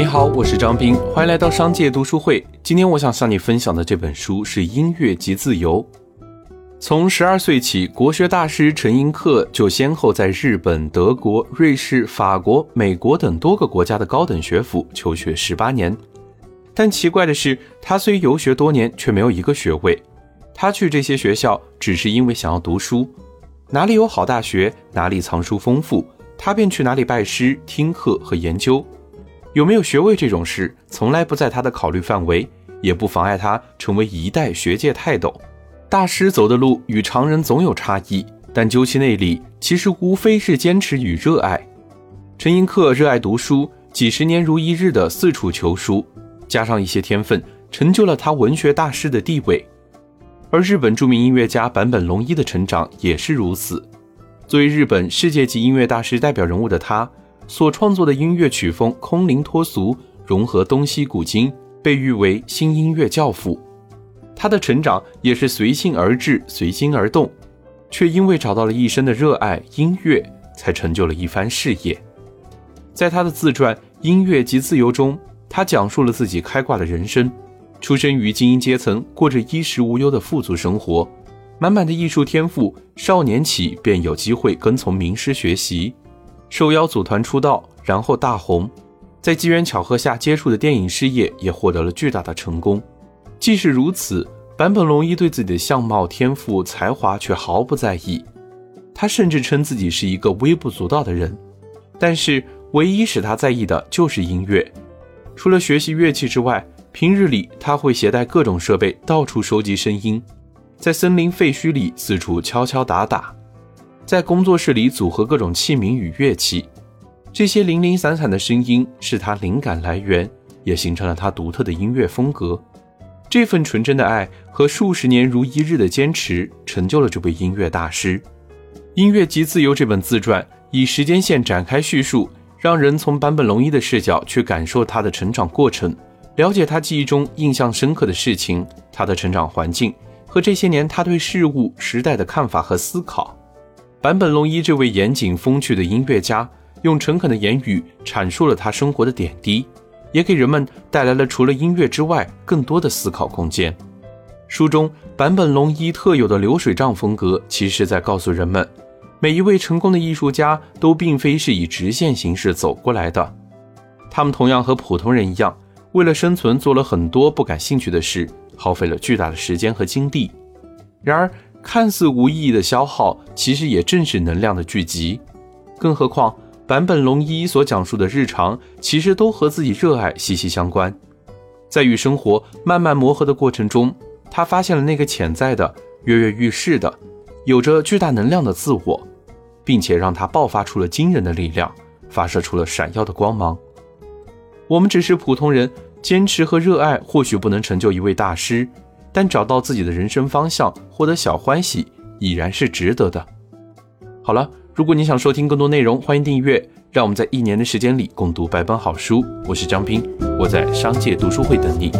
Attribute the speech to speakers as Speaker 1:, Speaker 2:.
Speaker 1: 你好，我是张斌，欢迎来到商界读书会。今天我想向你分享的这本书是《音乐及自由》。从十二岁起，国学大师陈寅恪就先后在日本、德国、瑞士、法国、美国等多个国家的高等学府求学十八年。但奇怪的是，他虽游学多年，却没有一个学位。他去这些学校，只是因为想要读书。哪里有好大学，哪里藏书丰富，他便去哪里拜师、听课和研究。有没有学位这种事，从来不在他的考虑范围，也不妨碍他成为一代学界泰斗。大师走的路与常人总有差异，但究其内里，其实无非是坚持与热爱。陈寅恪热爱读书，几十年如一日的四处求书，加上一些天分，成就了他文学大师的地位。而日本著名音乐家坂本龙一的成长也是如此。作为日本世界级音乐大师代表人物的他。所创作的音乐曲风空灵脱俗，融合东西古今，被誉为新音乐教父。他的成长也是随性而至，随心而动，却因为找到了一生的热爱音乐，才成就了一番事业。在他的自传《音乐及自由》中，他讲述了自己开挂的人生：出生于精英阶层，过着衣食无忧的富足生活，满满的艺术天赋，少年起便有机会跟从名师学习。受邀组团出道，然后大红，在机缘巧合下接触的电影事业也获得了巨大的成功。即使如此，坂本龙一对自己的相貌、天赋、才华却毫不在意。他甚至称自己是一个微不足道的人。但是，唯一使他在意的就是音乐。除了学习乐器之外，平日里他会携带各种设备到处收集声音，在森林废墟里四处敲敲打打。在工作室里组合各种器皿与乐器，这些零零散散的声音是他灵感来源，也形成了他独特的音乐风格。这份纯真的爱和数十年如一日的坚持，成就了这位音乐大师。《音乐即自由》这本自传以时间线展开叙述，让人从坂本龙一的视角去感受他的成长过程，了解他记忆中印象深刻的事情，他的成长环境和这些年他对事物、时代的看法和思考。坂本龙一这位严谨风趣的音乐家，用诚恳的言语阐述了他生活的点滴，也给人们带来了除了音乐之外更多的思考空间。书中坂本龙一特有的流水账风格，其实在告诉人们，每一位成功的艺术家都并非是以直线形式走过来的，他们同样和普通人一样，为了生存做了很多不感兴趣的事，耗费了巨大的时间和精力。然而，看似无意义的消耗，其实也正是能量的聚集。更何况，坂本龙一所讲述的日常，其实都和自己热爱息息相关。在与生活慢慢磨合的过程中，他发现了那个潜在的、跃跃欲试的、有着巨大能量的自我，并且让他爆发出了惊人的力量，发射出了闪耀的光芒。我们只是普通人，坚持和热爱或许不能成就一位大师。但找到自己的人生方向，获得小欢喜，已然是值得的。好了，如果你想收听更多内容，欢迎订阅。让我们在一年的时间里共读百本好书。我是张斌，我在商界读书会等你。